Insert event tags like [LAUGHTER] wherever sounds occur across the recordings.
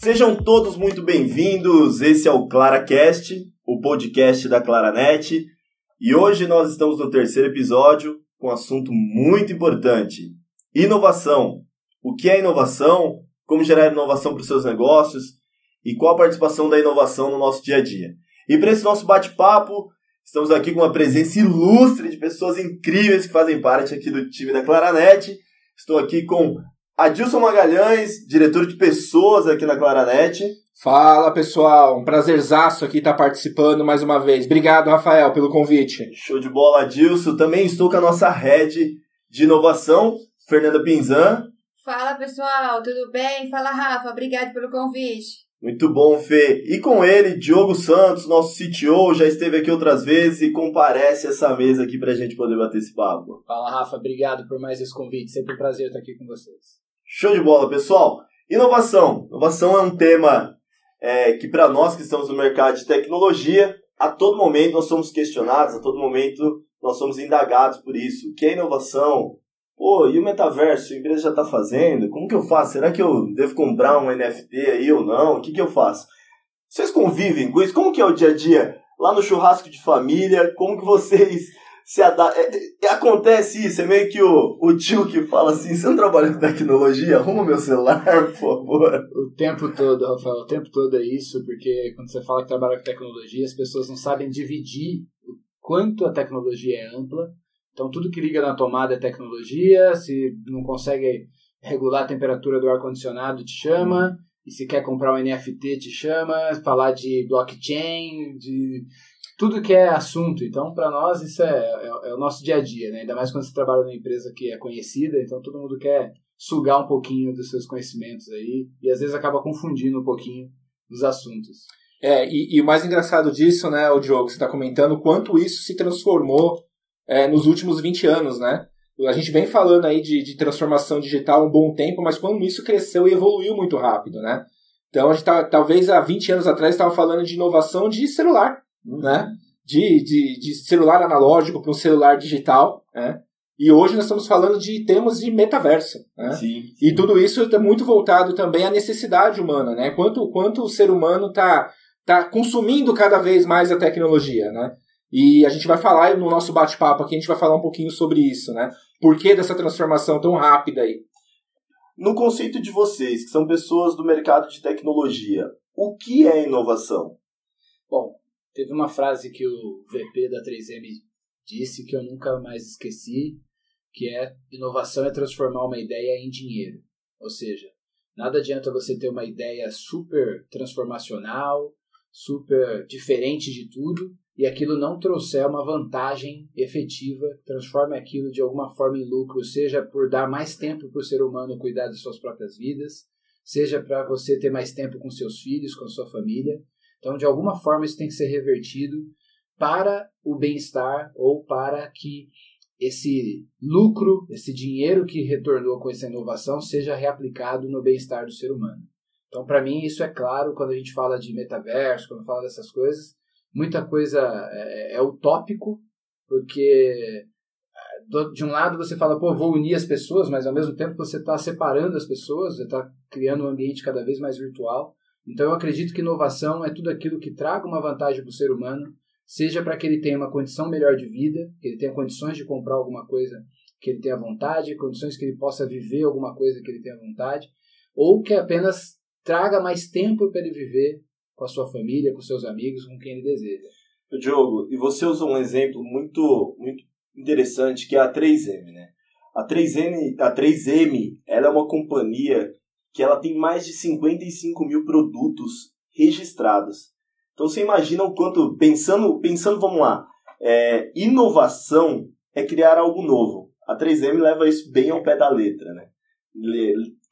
Sejam todos muito bem-vindos. Esse é o ClaraCast, o podcast da Claranet. E hoje nós estamos no terceiro episódio com um assunto muito importante: inovação. O que é inovação? Como gerar inovação para os seus negócios? E qual a participação da inovação no nosso dia a dia? E para esse nosso bate-papo, estamos aqui com uma presença ilustre de pessoas incríveis que fazem parte aqui do time da Claranet. Estou aqui com Adilson Magalhães, diretor de pessoas aqui na Claranet. Fala pessoal, um prazerzaço aqui estar participando mais uma vez. Obrigado, Rafael, pelo convite. Show de bola, Adilson. Também estou com a nossa head de inovação, Fernanda Pinzan. Fala pessoal, tudo bem? Fala Rafa, obrigado pelo convite. Muito bom, Fê. E com ele, Diogo Santos, nosso CTO, já esteve aqui outras vezes e comparece essa mesa aqui para a gente poder bater esse papo. Fala, Rafa, obrigado por mais esse convite. Sempre um prazer estar aqui com vocês. Show de bola, pessoal. Inovação. Inovação é um tema é, que para nós que estamos no mercado de tecnologia, a todo momento nós somos questionados, a todo momento nós somos indagados por isso. O que é inovação? Pô, e o metaverso? A empresa já está fazendo? Como que eu faço? Será que eu devo comprar um NFT aí ou não? O que, que eu faço? Vocês convivem com isso? Como que é o dia a dia lá no churrasco de família? Como que vocês se? É, é, acontece isso, é meio que o, o tio que fala assim, você não trabalha com tecnologia? Arruma meu celular, [LAUGHS] por favor. O tempo todo, Rafael, o tempo todo é isso, porque quando você fala que trabalha com tecnologia, as pessoas não sabem dividir o quanto a tecnologia é ampla então, tudo que liga na tomada é tecnologia. Se não consegue regular a temperatura do ar-condicionado, te chama. E se quer comprar um NFT, te chama. Falar de blockchain, de tudo que é assunto. Então, para nós, isso é, é, é, o nosso dia a dia, né? Ainda mais quando você trabalha numa empresa que é conhecida. Então, todo mundo quer sugar um pouquinho dos seus conhecimentos aí. E às vezes acaba confundindo um pouquinho os assuntos. É, e, e o mais engraçado disso, né, o Diogo, você está comentando quanto isso se transformou é, nos últimos 20 anos, né? A gente vem falando aí de, de, transformação digital há um bom tempo, mas quando isso cresceu e evoluiu muito rápido, né? Então a gente tá, talvez há 20 anos atrás estava falando de inovação de celular. Né? De, de, de, celular analógico para um celular digital, né? E hoje nós estamos falando de temas de metaverso, né? Sim, sim. E tudo isso está muito voltado também à necessidade humana, né? Quanto, quanto o ser humano está tá consumindo cada vez mais a tecnologia, né? E a gente vai falar no nosso bate-papo aqui, a gente vai falar um pouquinho sobre isso, né? Por que dessa transformação tão rápida aí? No conceito de vocês, que são pessoas do mercado de tecnologia, o que é inovação? Bom, teve uma frase que o VP da 3M disse que eu nunca mais esqueci, que é inovação é transformar uma ideia em dinheiro. Ou seja, nada adianta você ter uma ideia super transformacional, super diferente de tudo, e aquilo não trouxer uma vantagem efetiva, transforme aquilo de alguma forma em lucro, seja por dar mais tempo para o ser humano cuidar de suas próprias vidas, seja para você ter mais tempo com seus filhos, com sua família. Então, de alguma forma, isso tem que ser revertido para o bem-estar ou para que esse lucro, esse dinheiro que retornou com essa inovação seja reaplicado no bem-estar do ser humano. Então, para mim, isso é claro quando a gente fala de metaverso, quando fala dessas coisas, muita coisa é, é utópico, porque é, de um lado você fala, pô, vou unir as pessoas, mas ao mesmo tempo você está separando as pessoas, você está criando um ambiente cada vez mais virtual. Então eu acredito que inovação é tudo aquilo que traga uma vantagem para o ser humano, seja para que ele tenha uma condição melhor de vida, que ele tenha condições de comprar alguma coisa que ele tenha vontade, condições que ele possa viver alguma coisa que ele tenha vontade, ou que apenas traga mais tempo para ele viver com a sua família, com seus amigos, com quem ele deseja. Diogo, e você usou um exemplo muito, muito interessante que é a 3M, né? A 3M, a 3M ela é uma companhia que ela tem mais de 55 mil produtos registrados. Então você imagina o quanto, pensando, pensando vamos lá, é, inovação é criar algo novo. A 3M leva isso bem ao pé da letra, né?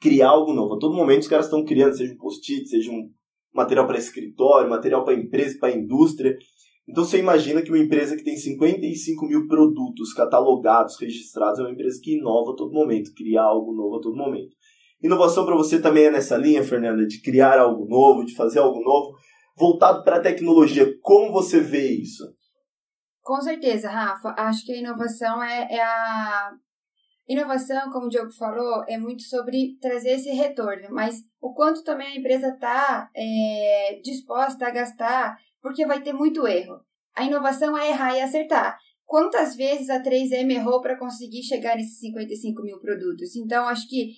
Criar algo novo. A todo momento os caras estão criando, seja um post-it, seja um material para escritório, material para empresa, para indústria. Então você imagina que uma empresa que tem 55 mil produtos catalogados, registrados, é uma empresa que inova a todo momento, cria algo novo a todo momento. Inovação para você também é nessa linha, Fernanda, de criar algo novo, de fazer algo novo, voltado para a tecnologia. Como você vê isso? Com certeza, Rafa. Acho que a inovação é, é a Inovação, como o Diogo falou, é muito sobre trazer esse retorno, mas o quanto também a empresa está é, disposta a gastar, porque vai ter muito erro. A inovação é errar e acertar. Quantas vezes a 3M errou para conseguir chegar nesses 55 mil produtos? Então, acho que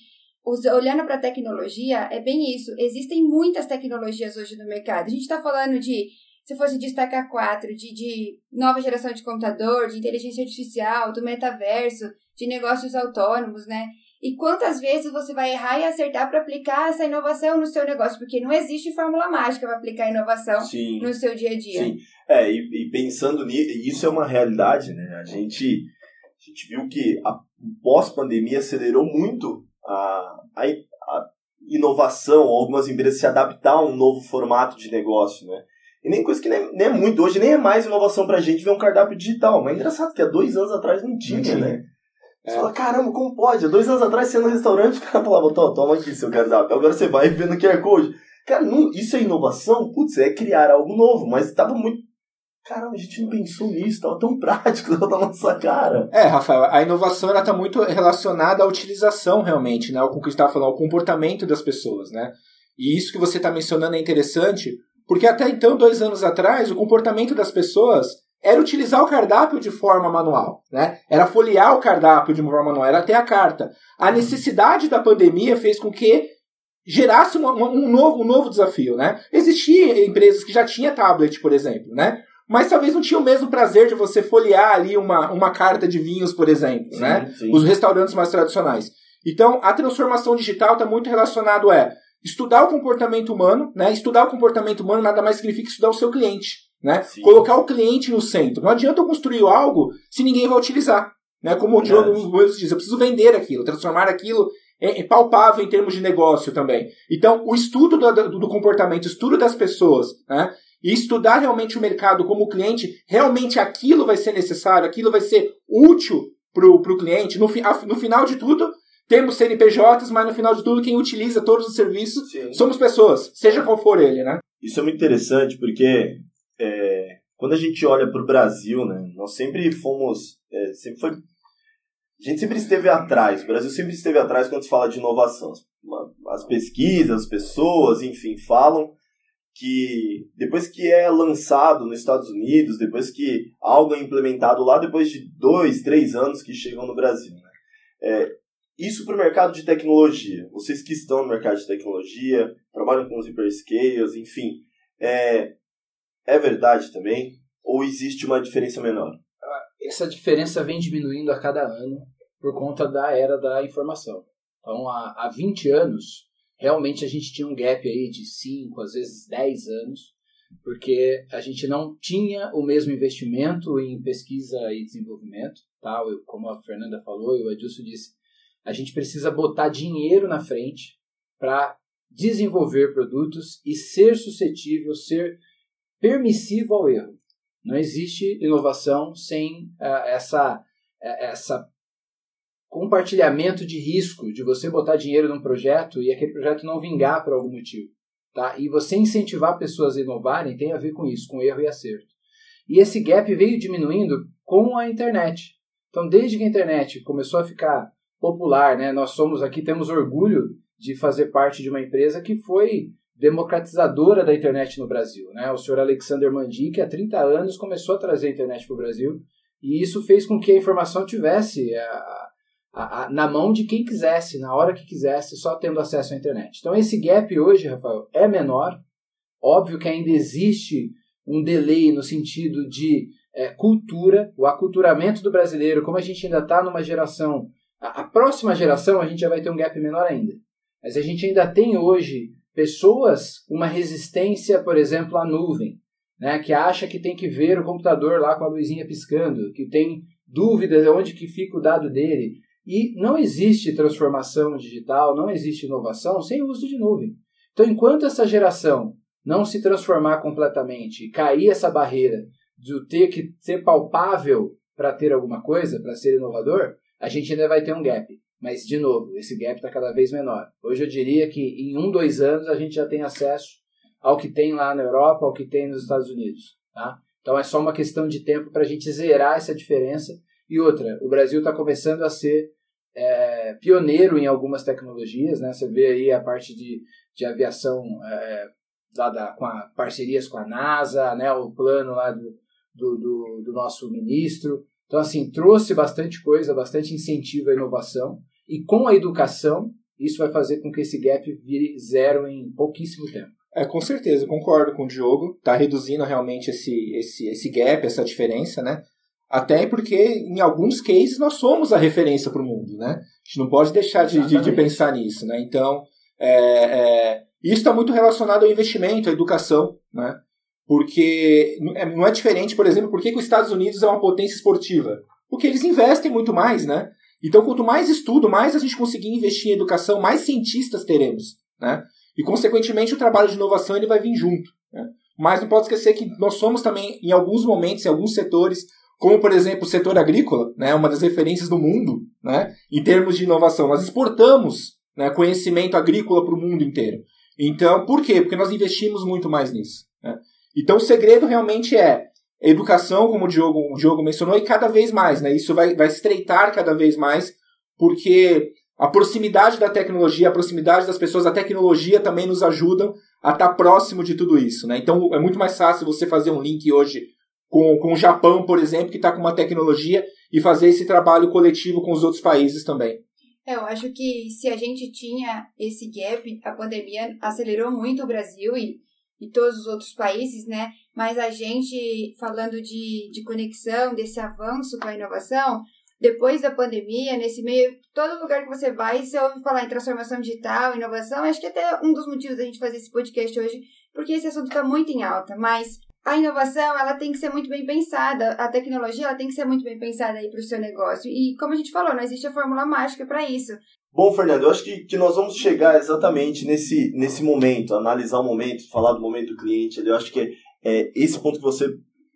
olhando para a tecnologia, é bem isso. Existem muitas tecnologias hoje no mercado. A gente está falando de, se fosse destacar quatro, de, de nova geração de computador, de inteligência artificial, do metaverso, de negócios autônomos, né? E quantas vezes você vai errar e acertar para aplicar essa inovação no seu negócio? Porque não existe fórmula mágica para aplicar inovação Sim. no seu dia a dia. Sim, é, e, e pensando nisso, isso é uma realidade, né? A gente, a gente viu que a pós-pandemia acelerou muito a, a, a inovação, algumas empresas se adaptar a um novo formato de negócio, né? E nem coisa que nem, nem é muito, hoje nem é mais inovação pra gente ver um cardápio digital. Mas é engraçado que há dois anos atrás não tinha, não tinha. né? Você é. fala, caramba, como pode? Há dois anos atrás, você ia no restaurante, o cara falava, toma aqui seu cardápio. Agora você vai vendo QR Code. Cara, não, isso é inovação? Putz, é criar algo novo, mas estava muito. Caramba, a gente não pensou nisso, estava tão prático, [LAUGHS] estava na nossa cara. É, Rafael, a inovação está muito relacionada à utilização, realmente, né? O que a estava falando, ao comportamento das pessoas, né? E isso que você está mencionando é interessante, porque até então, dois anos atrás, o comportamento das pessoas era utilizar o cardápio de forma manual, né? Era folhear o cardápio de forma manual, era ter a carta. A necessidade da pandemia fez com que gerasse um, um, novo, um novo desafio, né? Existiam empresas que já tinham tablet, por exemplo, né? Mas talvez não tinha o mesmo prazer de você folhear ali uma, uma carta de vinhos, por exemplo, sim, né? Sim. Os restaurantes mais tradicionais. Então, a transformação digital está muito relacionado a estudar o comportamento humano, né? Estudar o comportamento humano nada mais significa estudar o seu cliente. Né? Colocar o cliente no centro. Não adianta eu construir algo se ninguém vai utilizar. Né? Como o Diogo diz, eu preciso vender aquilo, transformar aquilo em, palpável em termos de negócio também. Então, o estudo do, do comportamento, o estudo das pessoas, né? E estudar realmente o mercado como cliente, realmente aquilo vai ser necessário, aquilo vai ser útil para o cliente. No, no final de tudo, temos CNPJs, mas no final de tudo, quem utiliza todos os serviços Sim. somos pessoas, seja qual for ele, né? Isso é muito interessante porque é, quando a gente olha para o Brasil, né, nós sempre fomos, é, sempre foi, a gente sempre esteve atrás, o Brasil sempre esteve atrás quando se fala de inovação. As pesquisas, as pessoas, enfim, falam que depois que é lançado nos Estados Unidos, depois que algo é implementado lá, depois de dois, três anos que chegam no Brasil. Né? É, isso para o mercado de tecnologia. Vocês que estão no mercado de tecnologia, trabalham com os hyperscales, enfim, é, é verdade também? Ou existe uma diferença menor? Essa diferença vem diminuindo a cada ano por conta da era da informação. Então, há, há 20 anos, realmente a gente tinha um gap aí de 5, às vezes 10 anos, porque a gente não tinha o mesmo investimento em pesquisa e desenvolvimento, tá? Eu, como a Fernanda falou e o Adilson disse, a gente precisa botar dinheiro na frente para desenvolver produtos e ser suscetível, ser permissivo ao erro. Não existe inovação sem uh, essa, uh, essa compartilhamento de risco de você botar dinheiro num projeto e aquele projeto não vingar por algum motivo. Tá? E você incentivar pessoas a inovarem tem a ver com isso, com erro e acerto. E esse gap veio diminuindo com a internet. Então, desde que a internet começou a ficar popular, né, nós somos aqui, temos orgulho de fazer parte de uma empresa que foi democratizadora da internet no Brasil. Né? O senhor Alexander Mandi, que há 30 anos começou a trazer a internet para o Brasil, e isso fez com que a informação tivesse a, a, a, na mão de quem quisesse, na hora que quisesse, só tendo acesso à internet. Então esse gap hoje, Rafael, é menor. Óbvio que ainda existe um delay no sentido de é, cultura, o aculturamento do brasileiro, como a gente ainda está numa geração, a, a próxima geração a gente já vai ter um gap menor ainda. Mas a gente ainda tem hoje pessoas uma resistência, por exemplo, à nuvem, né, que acha que tem que ver o computador lá com a luzinha piscando, que tem dúvidas de onde que fica o dado dele. E não existe transformação digital, não existe inovação sem o uso de nuvem. Então, enquanto essa geração não se transformar completamente, cair essa barreira de ter que ser palpável para ter alguma coisa, para ser inovador, a gente ainda vai ter um gap. Mas, de novo, esse gap está cada vez menor. Hoje eu diria que em um, dois anos a gente já tem acesso ao que tem lá na Europa, ao que tem nos Estados Unidos. Tá? Então é só uma questão de tempo para a gente zerar essa diferença. E outra, o Brasil está começando a ser é, pioneiro em algumas tecnologias, né? Você vê aí a parte de, de aviação é, lá da, com a, parcerias com a NASA, né? O plano lá do, do, do, do nosso ministro. Então, assim, trouxe bastante coisa, bastante incentivo à inovação. E com a educação, isso vai fazer com que esse gap vire zero em pouquíssimo tempo. É, com certeza, concordo com o Diogo. Está reduzindo realmente esse, esse, esse gap, essa diferença, né? Até porque, em alguns cases, nós somos a referência para o mundo, né? A gente não pode deixar de, de, de pensar nisso, né? Então, é, é, isso está muito relacionado ao investimento, à educação, né? Porque não é, é diferente, por exemplo, por que, que os Estados Unidos é uma potência esportiva? Porque eles investem muito mais, né? Então, quanto mais estudo, mais a gente conseguir investir em educação, mais cientistas teremos, né? E, consequentemente, o trabalho de inovação ele vai vir junto. Né? Mas não pode esquecer que nós somos também, em alguns momentos, em alguns setores, como, por exemplo, o setor agrícola, né, uma das referências do mundo né, em termos de inovação. Nós exportamos né, conhecimento agrícola para o mundo inteiro. Então, por quê? Porque nós investimos muito mais nisso. Né? Então, o segredo realmente é educação, como o Diogo, o Diogo mencionou, e cada vez mais. Né? Isso vai, vai estreitar cada vez mais, porque a proximidade da tecnologia, a proximidade das pessoas, a tecnologia também nos ajudam a estar próximo de tudo isso. Né? Então, é muito mais fácil você fazer um link hoje com, com o Japão, por exemplo, que está com uma tecnologia e fazer esse trabalho coletivo com os outros países também. É, eu acho que se a gente tinha esse gap, a pandemia acelerou muito o Brasil e, e todos os outros países, né? Mas a gente, falando de, de conexão, desse avanço com a inovação, depois da pandemia, nesse meio, todo lugar que você vai, você ouve falar em transformação digital, inovação. Acho que até um dos motivos da gente fazer esse podcast hoje, porque esse assunto está muito em alta. Mas a inovação ela tem que ser muito bem pensada, a tecnologia ela tem que ser muito bem pensada aí para o seu negócio. E como a gente falou, não existe a fórmula mágica para isso. Bom, Fernando, eu acho que, que nós vamos chegar exatamente nesse, nesse momento, analisar o momento, falar do momento do cliente. Eu acho que é, é esse ponto que você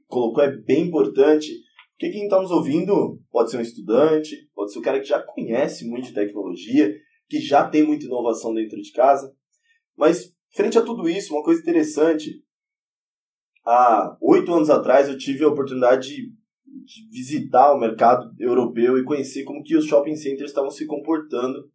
colocou é bem importante, porque quem está nos ouvindo pode ser um estudante, pode ser um cara que já conhece muito de tecnologia, que já tem muita inovação dentro de casa. Mas, frente a tudo isso, uma coisa interessante há oito anos atrás eu tive a oportunidade de, de, visitar o mercado europeu e conhecer como que os shopping centers estavam se comportando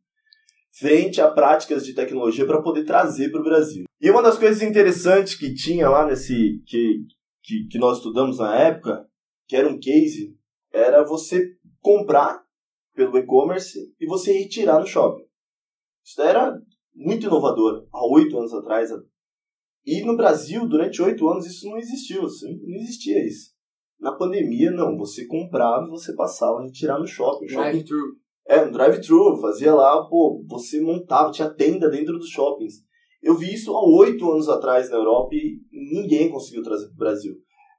frente a práticas de tecnologia para poder trazer para o Brasil. E uma das coisas interessantes que tinha lá nesse que, que, que nós estudamos na época, que era um case, era você comprar pelo e-commerce e você retirar no shopping. Isso era muito inovador há oito anos atrás, e no Brasil, durante oito anos, isso não existiu. Assim, não existia isso. Na pandemia, não. Você comprava e você passava a retirar no shopping. Drive-thru. É, um drive-thru. Fazia lá, pô, você montava, tinha tenda dentro dos shoppings. Eu vi isso há oito anos atrás na Europa e ninguém conseguiu trazer para o Brasil.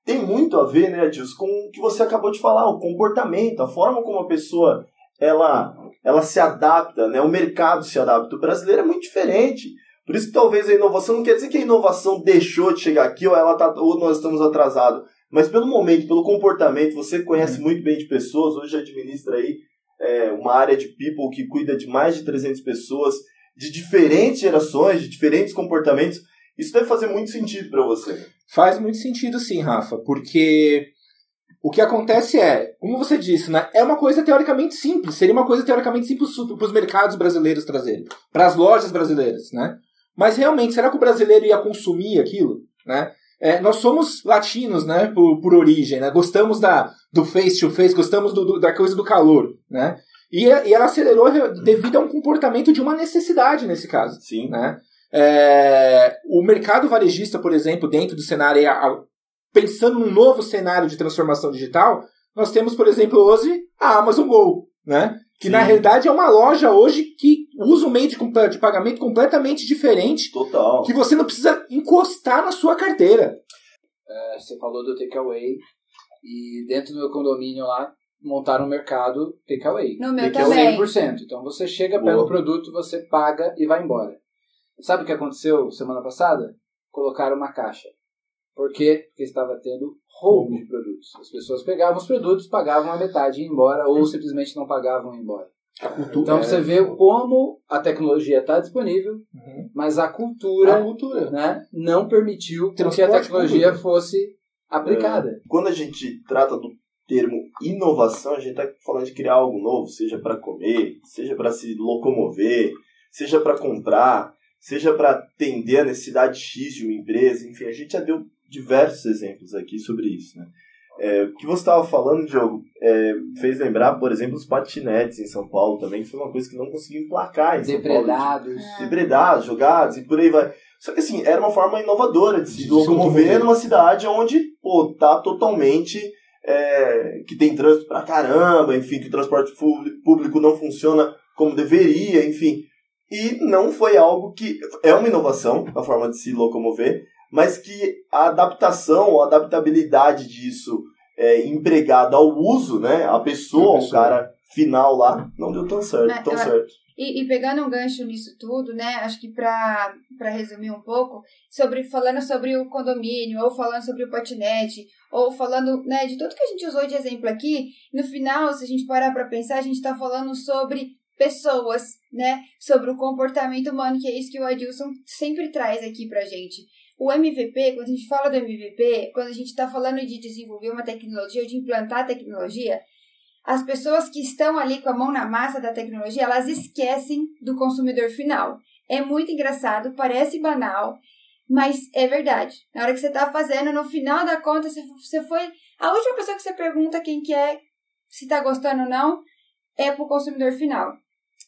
Tem muito a ver, né, Adilson, com o que você acabou de falar, o comportamento, a forma como a pessoa ela, ela se adapta, né? O mercado se adapta. O brasileiro é muito diferente. Por isso que talvez a inovação não quer dizer que a inovação deixou de chegar aqui ou ela tá, ou nós estamos atrasados. Mas pelo momento, pelo comportamento, você conhece uhum. muito bem de pessoas, hoje administra aí é, uma área de people que cuida de mais de 300 pessoas, de diferentes gerações, de diferentes comportamentos. Isso deve fazer muito sentido para você. Faz muito sentido sim, Rafa, porque o que acontece é, como você disse, né, é uma coisa teoricamente simples, seria uma coisa teoricamente simples para os mercados brasileiros trazerem, para as lojas brasileiras, né? Mas realmente, será que o brasileiro ia consumir aquilo? Né? É, nós somos latinos, né, por, por origem, né? Gostamos da, do face to face, gostamos do, do, da coisa do calor, né? E, e ela acelerou devido a um comportamento de uma necessidade nesse caso. Sim. Né? É, o mercado varejista, por exemplo, dentro do cenário, pensando num novo cenário de transformação digital, nós temos, por exemplo, hoje a Amazon Go, né? Que Sim. na realidade é uma loja hoje que usa um meio de, de pagamento completamente diferente. Total. Que você não precisa encostar na sua carteira. É, você falou do takeaway. E dentro do meu condomínio lá, montaram um mercado takeaway. No meu também. 100%. Então você chega, pega o produto, você paga e vai embora. Sabe o que aconteceu semana passada? Colocaram uma caixa. Por quê? Porque estava tendo roubo de produtos. As pessoas pegavam os produtos, pagavam a metade e iam embora, ou simplesmente não pagavam e iam embora. Cultura, então você vê como a tecnologia está disponível, uhum. mas a cultura, a cultura. Né, não permitiu que a tecnologia público. fosse aplicada. É. Quando a gente trata do termo inovação, a gente está falando de criar algo novo, seja para comer, seja para se locomover, seja para comprar, seja para atender a necessidade X de uma empresa, enfim, a gente já deu diversos exemplos aqui sobre isso, né? É, o que você estava falando, Diogo, é, fez lembrar, por exemplo, os patinetes em São Paulo também, que foi uma coisa que não conseguiu emplacar em São Depredados. Paulo. Depredados, jogados e por aí vai. Só que assim, era uma forma inovadora de se locomover numa cidade onde, pô, tá totalmente. É, que tem trânsito pra caramba, enfim, que o transporte público não funciona como deveria, enfim. E não foi algo que. É uma inovação, a forma de se locomover, mas que a adaptação, a adaptabilidade disso é, empregada ao uso, né? A pessoa, o cara final lá, não deu tão certo. É, tão eu, certo. E, e, pegando um gancho nisso tudo, né? Acho que para resumir um pouco, sobre falando sobre o condomínio, ou falando sobre o patinete, ou falando né, de tudo que a gente usou de exemplo aqui, no final, se a gente parar para pensar, a gente está falando sobre pessoas, né? Sobre o comportamento humano, que é isso que o Adilson sempre traz aqui pra gente. O MVP, quando a gente fala do MVP, quando a gente está falando de desenvolver uma tecnologia, de implantar tecnologia, as pessoas que estão ali com a mão na massa da tecnologia, elas esquecem do consumidor final. É muito engraçado, parece banal, mas é verdade. Na hora que você está fazendo, no final da conta, você foi a última pessoa que você pergunta quem que é, se está gostando ou não, é para o consumidor final.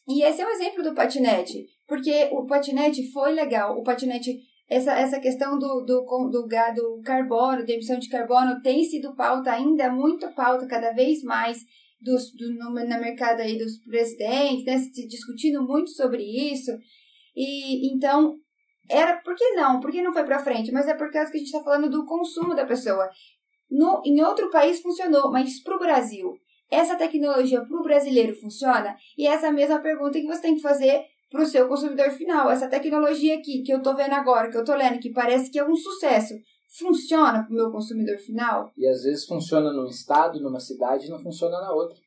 E esse é um exemplo do patinete, porque o patinete foi legal, o patinete essa, essa questão do, do, do, do carbono, de emissão de carbono, tem sido pauta ainda, muito pauta cada vez mais dos, do, no, mercado aí dos presidentes, né, se discutindo muito sobre isso. E então, era, por que não? Por que não foi para frente? Mas é por causa que a gente está falando do consumo da pessoa. No, em outro país funcionou, mas para o Brasil, essa tecnologia para o brasileiro funciona? E essa é a mesma pergunta que você tem que fazer para o seu consumidor final. Essa tecnologia aqui que eu estou vendo agora, que eu estou lendo, que parece que é um sucesso, funciona para o meu consumidor final? E às vezes funciona num estado, numa cidade, e não funciona na outra.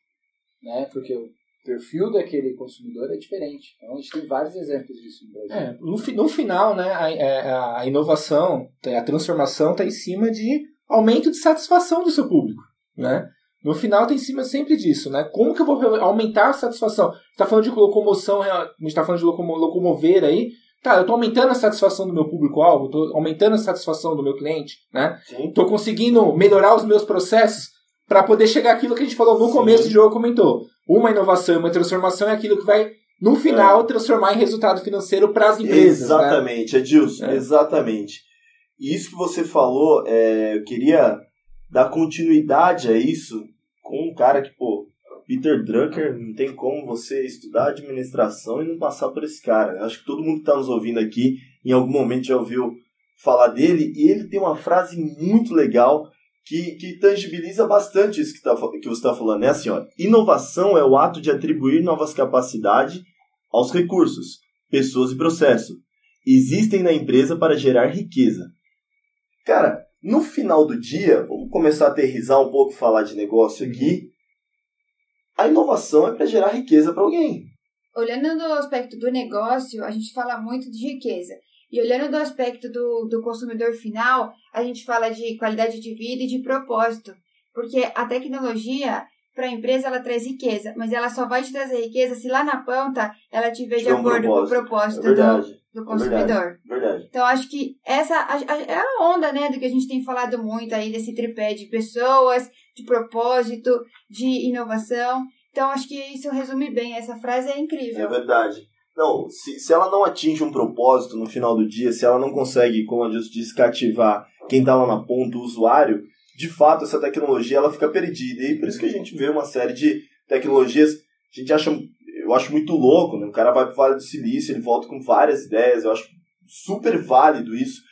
Né? Porque o perfil daquele consumidor é diferente. Então a gente tem vários exemplos disso no Brasil. É, no, no final, né, a, é, a inovação, a transformação está em cima de aumento de satisfação do seu público. Né? No final tem em cima sempre disso, né? Como que eu vou aumentar a satisfação? Você está falando de locomoção, a gente está falando de locomo locomover aí. Tá, eu estou aumentando a satisfação do meu público-alvo, estou aumentando a satisfação do meu cliente, né? Estou conseguindo melhorar os meus processos para poder chegar aquilo que a gente falou no Sim. começo do jogo, comentou. Uma inovação, uma transformação é aquilo que vai, no final, é. transformar em resultado financeiro para as empresas. Né? Exatamente, né? Edilson, é. exatamente. E isso que você falou, é, eu queria dar continuidade a isso cara que, pô, Peter Drucker, não tem como você estudar administração e não passar por esse cara. Acho que todo mundo que está nos ouvindo aqui, em algum momento já ouviu falar dele, e ele tem uma frase muito legal que, que tangibiliza bastante isso que, tá, que você está falando. É assim, ó, inovação é o ato de atribuir novas capacidades aos recursos, pessoas e processo. Existem na empresa para gerar riqueza. Cara, no final do dia, vamos começar a aterrizar um pouco, falar de negócio aqui. A inovação é para gerar riqueza para alguém. Olhando do aspecto do negócio, a gente fala muito de riqueza. E olhando do aspecto do, do consumidor final, a gente fala de qualidade de vida e de propósito. Porque a tecnologia, para a empresa, ela traz riqueza, mas ela só vai te trazer riqueza se lá na ponta ela tiver de, de acordo com o propósito é do, do é consumidor. Verdade, verdade. Então, acho que essa é a onda, né, do que a gente tem falado muito aí, desse tripé de pessoas, de propósito, de inovação. Então, acho que isso resume bem. Essa frase é incrível. É verdade. Não, se, se ela não atinge um propósito no final do dia, se ela não consegue, como a gente disse, cativar quem está lá na ponta, o usuário, de fato essa tecnologia ela fica perdida. E por isso que a gente vê uma série de tecnologias, a gente acha eu acho muito louco, né? O cara vai pro Vale do Silício, ele volta com várias ideias, eu acho super válido isso.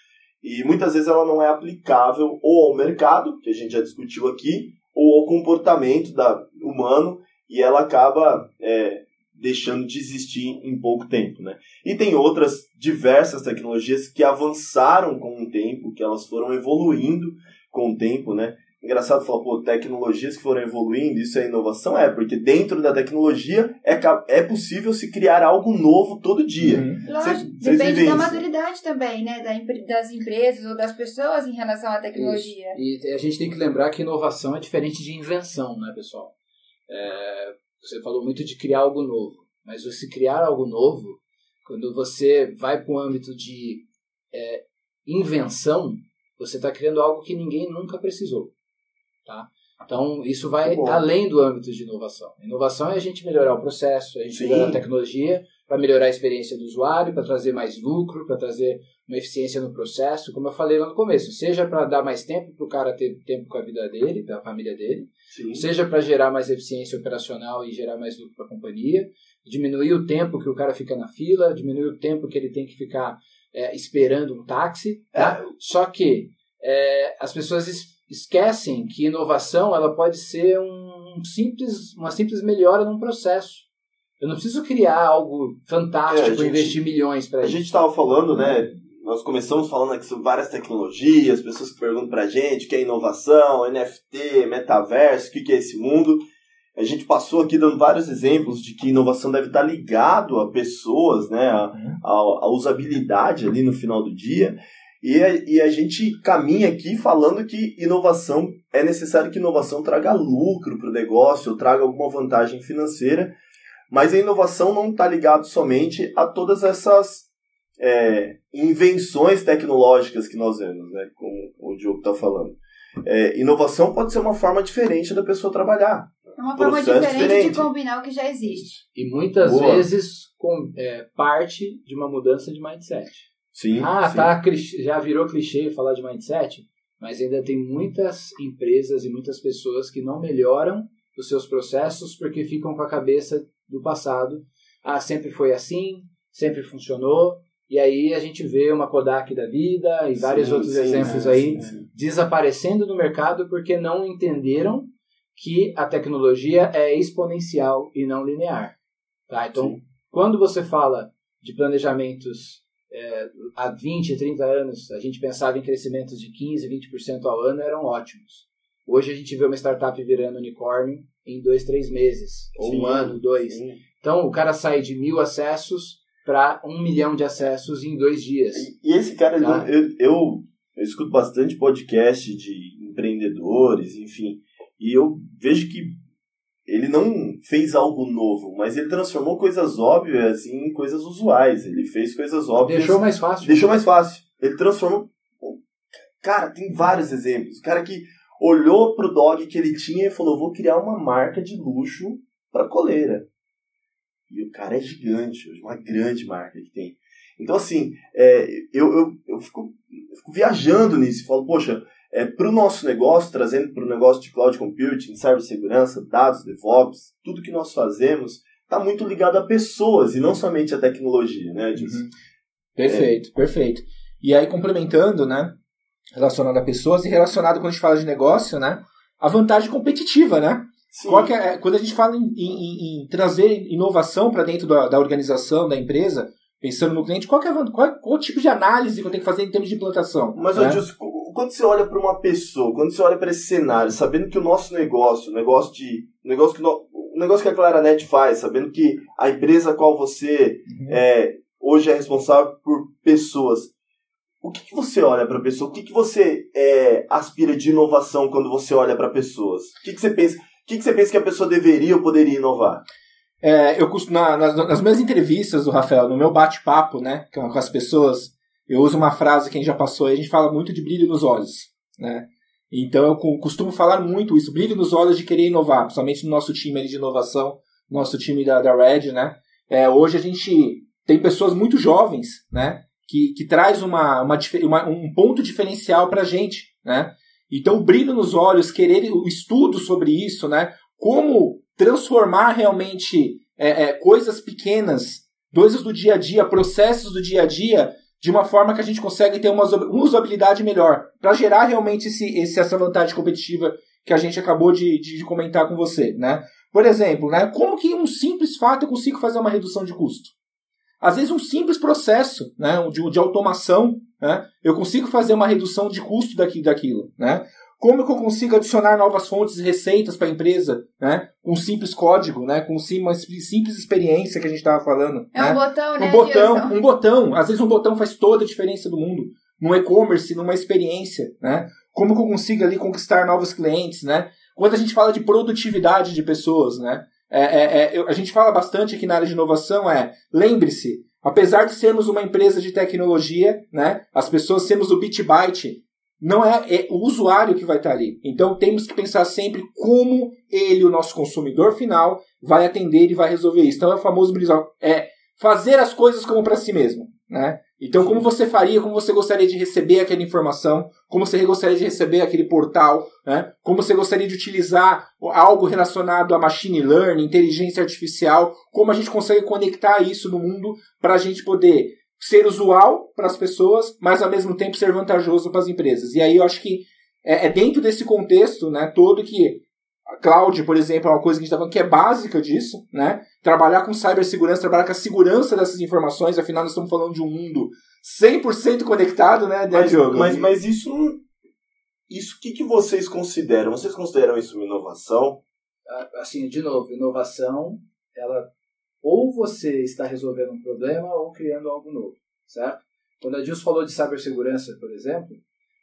E muitas vezes ela não é aplicável ou ao mercado, que a gente já discutiu aqui, ou ao comportamento da, humano, e ela acaba é, deixando de existir em pouco tempo. Né? E tem outras diversas tecnologias que avançaram com o tempo, que elas foram evoluindo com o tempo, né? engraçado falar, pô, tecnologias que foram evoluindo, isso é inovação? É, porque dentro da tecnologia é, é possível se criar algo novo todo dia. Uhum. Lógico, depende da maturidade também, né? das empresas ou das pessoas em relação à tecnologia. Isso. E a gente tem que lembrar que inovação é diferente de invenção, né, pessoal? É, você falou muito de criar algo novo, mas você criar algo novo, quando você vai para o âmbito de é, invenção, você está criando algo que ninguém nunca precisou. Tá? Então, isso vai além do âmbito de inovação. Inovação é a gente melhorar o processo, a gente Sim. melhorar a tecnologia para melhorar a experiência do usuário, para trazer mais lucro, para trazer uma eficiência no processo, como eu falei lá no começo, seja para dar mais tempo para o cara ter tempo com a vida dele, para a família dele, Sim. seja para gerar mais eficiência operacional e gerar mais lucro para a companhia, diminuir o tempo que o cara fica na fila, diminuir o tempo que ele tem que ficar é, esperando um táxi. Tá? É. Só que é, as pessoas esquecem que inovação ela pode ser um simples, uma simples melhora num processo. Eu não preciso criar algo fantástico, é, gente, investir milhões para isso. A gente estava falando, né? Nós começamos falando aqui sobre várias tecnologias, pessoas que perguntam para a gente o que é inovação, NFT, metaverso, o que é esse mundo. A gente passou aqui dando vários exemplos de que inovação deve estar ligado a pessoas, né, a, uhum. a, a usabilidade ali no final do dia. E a, e a gente caminha aqui falando que inovação é necessário que inovação traga lucro para o negócio, traga alguma vantagem financeira, mas a inovação não está ligado somente a todas essas é, invenções tecnológicas que nós vemos, né, como o Diogo está falando. É, inovação pode ser uma forma diferente da pessoa trabalhar. É uma forma diferente, diferente, de combinar o que já existe. E muitas Boa. vezes com, é, parte de uma mudança de mindset. Sim. Ah, sim. tá, já virou clichê falar de mindset, mas ainda tem muitas empresas e muitas pessoas que não melhoram os seus processos porque ficam com a cabeça do passado. Ah, sempre foi assim, sempre funcionou. E aí a gente vê uma Kodak da vida e vários sim, outros sim, exemplos aí desaparecendo do mercado porque não entenderam que a tecnologia é exponencial e não linear. Tá? Então, Sim. quando você fala de planejamentos é, há 20, 30 anos, a gente pensava em crescimentos de 15, 20% ao ano, eram ótimos. Hoje a gente vê uma startup virando unicórnio em dois, três meses, ou Sim. um ano, dois. Sim. Então, o cara sai de mil acessos para um milhão de acessos em dois dias. E, esse cara, tá? eu, eu, eu, eu escuto bastante podcast de empreendedores, enfim, e eu vejo que ele não fez algo novo, mas ele transformou coisas óbvias em coisas usuais. Ele fez coisas óbvias. Deixou mais fácil. Deixou mais fácil. Ele transformou. Cara, tem vários exemplos. O cara que olhou pro dog que ele tinha e falou: vou criar uma marca de luxo para coleira. E o cara é gigante, uma grande marca que tem. Então, assim, é, eu, eu, eu, fico, eu fico viajando nisso falo, poxa, é, para o nosso negócio, trazendo para o negócio de cloud computing, cibersegurança, dados, DevOps, tudo que nós fazemos está muito ligado a pessoas e não somente a tecnologia, né, Uhum. Perfeito, é. perfeito. E aí, complementando, né, relacionado a pessoas e relacionado quando a gente fala de negócio, né, a vantagem competitiva, né? Qual é, quando a gente fala em, em, em trazer inovação para dentro da, da, organização, da empresa, pensando no cliente, qual, é, qual, qual, tipo de análise que eu tenho que fazer em termos de implantação? Mas, né? Quando você olha para uma pessoa, quando você olha para esse cenário, sabendo que o nosso negócio, o negócio de, o negócio que no, o negócio que a Claranet faz, sabendo que a empresa a qual você uhum. é, hoje é responsável por pessoas, o que, que você olha para a pessoa? O que, que você é, aspira de inovação quando você olha para pessoas? O que, que você pensa? O que, que você pensa que a pessoa deveria ou poderia inovar? É, eu na, nas, nas minhas entrevistas do Rafael, no meu bate-papo, né, com as pessoas, eu uso uma frase que a gente já passou aí, a gente fala muito de brilho nos olhos, né? Então eu costumo falar muito isso, brilho nos olhos de querer inovar, principalmente no nosso time de inovação, nosso time da, da Red, né? É, hoje a gente tem pessoas muito jovens, né? Que, que traz uma, uma, uma um ponto diferencial para a gente, né? Então o brilho nos olhos, querer o estudo sobre isso, né? Como transformar realmente é, é, coisas pequenas, coisas do dia a dia, processos do dia a dia, de uma forma que a gente consegue ter uma usabilidade melhor, para gerar realmente esse, esse, essa vantagem competitiva que a gente acabou de, de, comentar com você, né? Por exemplo, né, como que um simples fato eu consigo fazer uma redução de custo? Às vezes um simples processo né, de, de automação, né, eu consigo fazer uma redução de custo daqui, daquilo. Né? Como que eu consigo adicionar novas fontes e receitas para a empresa, né? Com um simples código, né? Com uma simples experiência que a gente estava falando. É né? um botão, né? Um botão, um botão. Às vezes um botão faz toda a diferença do mundo. Num e-commerce, numa experiência, né? Como que eu consigo ali conquistar novos clientes, né? Quando a gente fala de produtividade de pessoas, né? É, é, é, a gente fala bastante aqui na área de inovação é, lembre-se, apesar de sermos uma empresa de tecnologia, né? As pessoas sermos o bit byte, não é, é o usuário que vai estar ali. Então temos que pensar sempre como ele, o nosso consumidor final, vai atender e vai resolver isso. Então é o famoso brisar, é fazer as coisas como para si mesmo, né? Então como você faria, como você gostaria de receber aquela informação, como você gostaria de receber aquele portal, né? Como você gostaria de utilizar algo relacionado a machine learning, inteligência artificial, como a gente consegue conectar isso no mundo para a gente poder ser usual para as pessoas, mas ao mesmo tempo ser vantajoso para as empresas. E aí eu acho que é, é dentro desse contexto, né, todo que a cloud, por exemplo, é uma coisa que a gente está falando que é básica disso, né? Trabalhar com cibersegurança, trabalhar com a segurança dessas informações, afinal nós estamos falando de um mundo 100% conectado, né, né Mas, Diogo? mas, mas isso. não- Isso o que, que vocês consideram? Vocês consideram isso uma inovação? assim, de novo, inovação, ela ou você está resolvendo um problema ou criando algo novo, certo? Quando a Dilson falou de cibersegurança, por exemplo,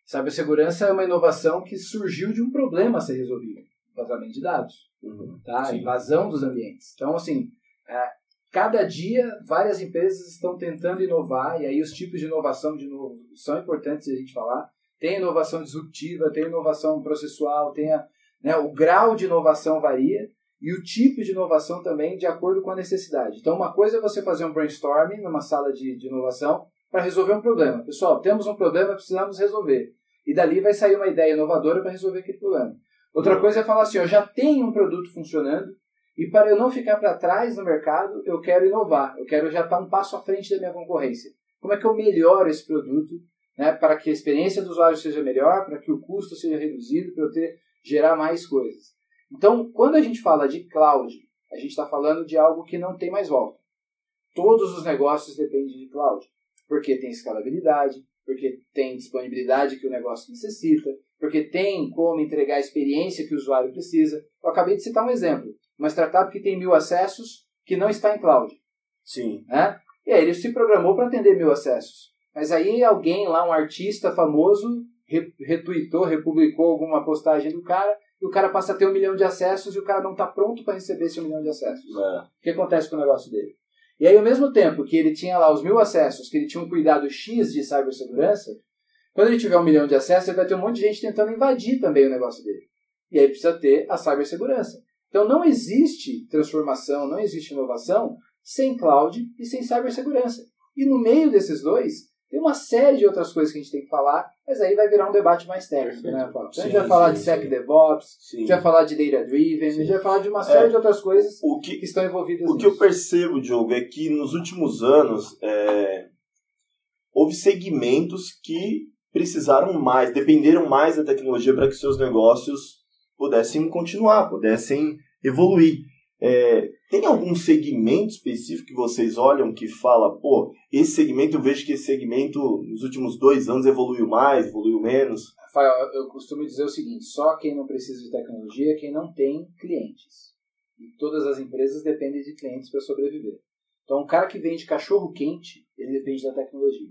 cibersegurança é uma inovação que surgiu de um problema a ser resolvido, vazamento de dados, tá? Sim. Invasão dos ambientes. Então, assim, é, cada dia várias empresas estão tentando inovar e aí os tipos de inovação, de novo, são importantes a gente falar. Tem inovação disruptiva, tem inovação processual, tem a, né, o grau de inovação varia e o tipo de inovação também de acordo com a necessidade. Então, uma coisa é você fazer um brainstorming numa sala de, de inovação para resolver um problema. Pessoal, temos um problema, precisamos resolver. E dali vai sair uma ideia inovadora para resolver aquele problema. Outra coisa é falar assim, eu já tenho um produto funcionando e para eu não ficar para trás no mercado, eu quero inovar. Eu quero já estar um passo à frente da minha concorrência. Como é que eu melhoro esse produto né, para que a experiência do usuário seja melhor, para que o custo seja reduzido, para eu ter, gerar mais coisas. Então, quando a gente fala de cloud, a gente está falando de algo que não tem mais volta. Todos os negócios dependem de cloud, porque tem escalabilidade, porque tem disponibilidade que o negócio necessita, porque tem como entregar a experiência que o usuário precisa. Eu acabei de citar um exemplo, uma startup que tem mil acessos que não está em cloud. Sim. Né? E aí ele se programou para atender mil acessos. Mas aí alguém lá, um artista famoso, re- retweetou, republicou alguma postagem do cara, e o cara passa a ter um milhão de acessos e o cara não está pronto para receber esse um milhão de acessos. É. O que acontece com o negócio dele? E aí, ao mesmo tempo que ele tinha lá os mil acessos, que ele tinha um cuidado X de cibersegurança, quando ele tiver um milhão de acessos, ele vai ter um monte de gente tentando invadir também o negócio dele. E aí precisa ter a cibersegurança. Então não existe transformação, não existe inovação sem cloud e sem cibersegurança. E no meio desses dois, tem uma série de outras coisas que a gente tem que falar, mas aí vai virar um debate mais técnico, né, Fábio? Então, a gente vai falar sim, de sim. SecDevOps, a gente vai falar de Data Driven, a gente vai falar de uma série É. de outras coisas O que, que estão envolvidas O que nisso. eu percebo, Diogo, é que nos últimos anos é, houve segmentos que precisaram mais, dependeram mais da tecnologia para que seus negócios pudessem continuar, pudessem evoluir. É, tem algum segmento específico que vocês olham que fala, pô, esse segmento eu vejo que esse segmento nos últimos dois anos evoluiu mais, evoluiu menos? Rafael, eu costumo dizer o seguinte: só quem não precisa de tecnologia é quem não tem clientes. E todas as empresas dependem de clientes para sobreviver. Então, um cara que vende cachorro quente, ele depende da tecnologia.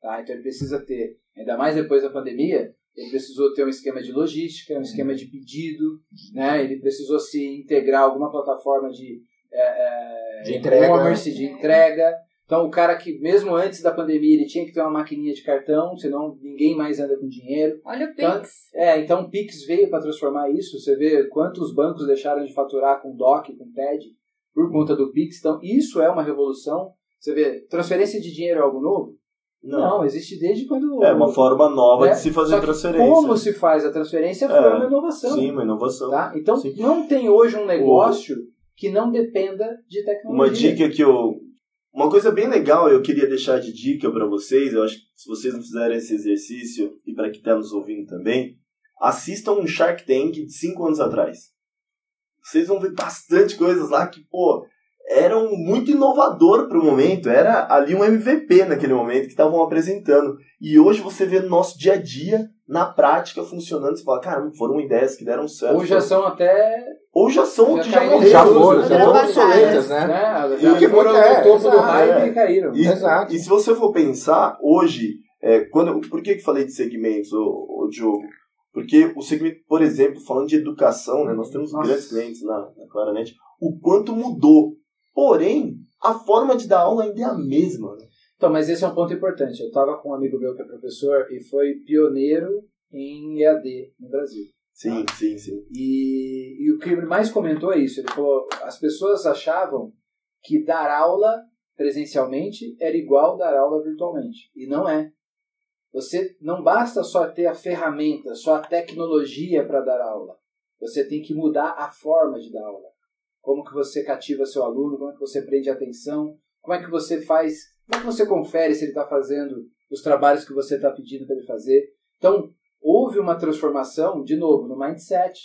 Tá? Então, ele precisa ter, ainda mais depois da pandemia, ele precisou ter um esquema de logística, um esquema de pedido, né? ele precisou se integrar a alguma plataforma de, é, é, De entrega. e-commerce, de entrega. Então, o cara que, mesmo antes da pandemia, ele tinha que ter uma maquininha de cartão, senão ninguém mais anda com dinheiro. Olha o Então, Pix. É, então o Pix veio para transformar isso. Você vê quantos bancos deixaram de faturar com DOC, com TED, por conta do Pix. Então, isso é uma revolução. Você vê, transferência de dinheiro é algo novo? Não, existe desde quando. É uma forma nova né? de se fazer transferência. Como se faz a transferência foi É, uma inovação. Sim, uma inovação. Tá? Então, Sim. não tem hoje um negócio que não dependa de tecnologia. Uma dica que eu. Uma coisa bem legal eu queria deixar de dica para vocês, eu acho que se vocês não fizerem esse exercício, e para quem está nos ouvindo também, assistam um Shark Tank de 5 anos atrás. Vocês vão ver bastante coisas lá que, pô, eram muito inovador para o momento, era ali um MVP naquele momento que estavam apresentando. E hoje você vê no nosso dia a dia, na prática, funcionando, você fala, cara, foram ideias que deram certo. Ou já são até. Ou já são Já que já morreram. Já foram, né? já estão obsoletas, né? né? E Já o que foram é, no topo do exato, hype é. e caíram. E, Exato. e se você for pensar, hoje, é, quando, por que, que falei de segmentos, o, Diogo? Porque o segmento, por exemplo, falando de educação, né, nós temos Nossa. grandes clientes na, na Claranet, o quanto mudou. Porém, a forma de dar aula ainda é a mesma. né? Então, mas esse é um ponto importante. Eu estava com um amigo meu que é professor e foi pioneiro em EAD no Brasil. Sim, sim, sim. E, e o que ele mais comentou é isso. Ele falou: as pessoas achavam que dar aula presencialmente era igual dar aula virtualmente. E não é. Você não basta só ter a ferramenta, só a tecnologia para dar aula. Você tem que mudar a forma de dar aula. Como que você cativa seu aluno, como é que você prende a atenção, como é que você faz, como é que você confere se ele está fazendo os trabalhos que você está pedindo para ele fazer. Então, houve uma transformação, de novo, no mindset.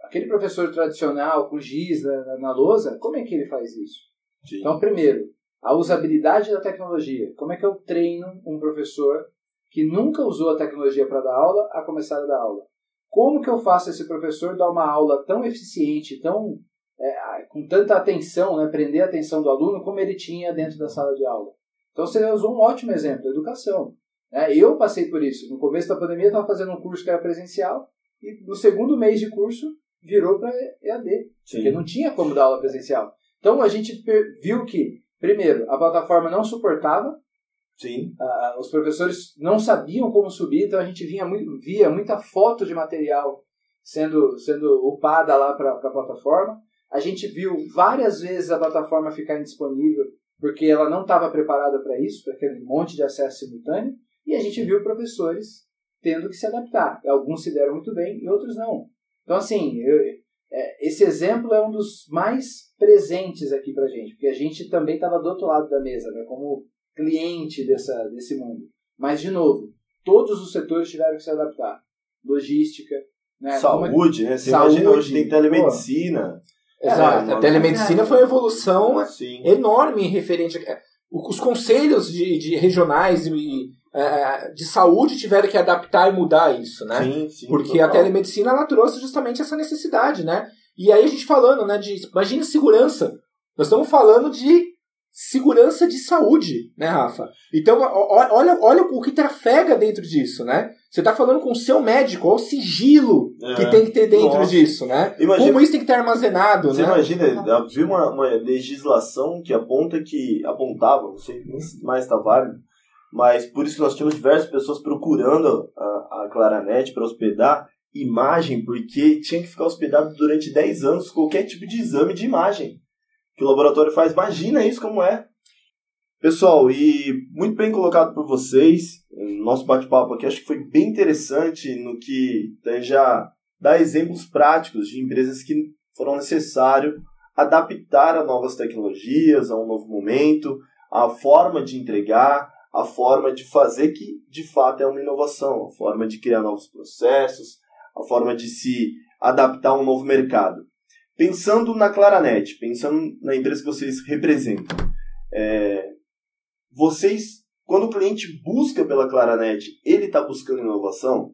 Aquele professor tradicional, com giz na, na lousa, como é que ele faz isso? sim. Então, primeiro, a usabilidade da tecnologia. Como é que eu treino um professor que nunca usou a tecnologia para dar aula a começar a dar aula? Como que eu faço esse professor dar uma aula tão eficiente, tão é, com tanta atenção, né, prender a atenção do aluno como ele tinha dentro da sala de aula? Então você usou um ótimo exemplo, educação. né? eu passei por isso. No começo da pandemia eu estava fazendo um curso que era presencial e no segundo mês de curso virou para EAD. Porque não tinha como dar aula presencial. Então a gente viu que, primeiro, a plataforma não suportava, Sim. ah, os professores não sabiam como subir, então a gente vinha via muita foto de material sendo, sendo upada lá para a plataforma. A gente viu várias vezes a plataforma ficar indisponível porque ela não estava preparada para isso, para aquele monte de acesso simultâneo, e a gente viu professores tendo que se adaptar. Alguns se deram muito bem e outros não. Então, assim, eu- é, esse exemplo é um dos mais presentes aqui pra gente, porque a gente também estava do outro lado da mesa, né, como cliente dessa, desse mundo. Mas, de novo, todos os setores tiveram que se adaptar. Logística, né? Saúde, né? Você Saúde, imagina hoje tem telemedicina. Exato. É, a telemedicina foi uma evolução Sim. enorme referente. a- Os conselhos de, de regionais e, eh, de saúde tiveram que adaptar e mudar isso, né? Sim, sim. Porque a total. telemedicina ela trouxe justamente essa necessidade, né? E aí a gente falando, né, de imagina segurança. Nós estamos falando de segurança de saúde, né, Rafa? Então, olha, olha o que trafega dentro disso, né? Você está falando com o seu médico, olha o sigilo É. que tem que ter dentro Nossa. disso, né? Imagina- Como isso tem que estar armazenado, Você né? imagina, havia uma, uma legislação que aponta que apontava, não sei nem se mais está válido, mas por isso nós tínhamos diversas pessoas procurando a, a Claranet para hospedar imagem, porque tinha que ficar hospedado durante 10 anos qualquer tipo de exame de imagem que o laboratório faz. Imagina isso como é. Pessoal, e muito bem colocado por vocês. Nosso bate-papo aqui acho que foi bem interessante no que já dá exemplos práticos de empresas que foram necessário adaptar a novas tecnologias, a um novo momento, a forma de entregar, a forma de fazer que de fato é uma inovação, a forma de criar novos processos, a forma de se adaptar a um novo mercado. Pensando na Claranet, pensando na empresa que vocês representam, é, vocês, quando o cliente busca pela Claranet, ele está buscando inovação?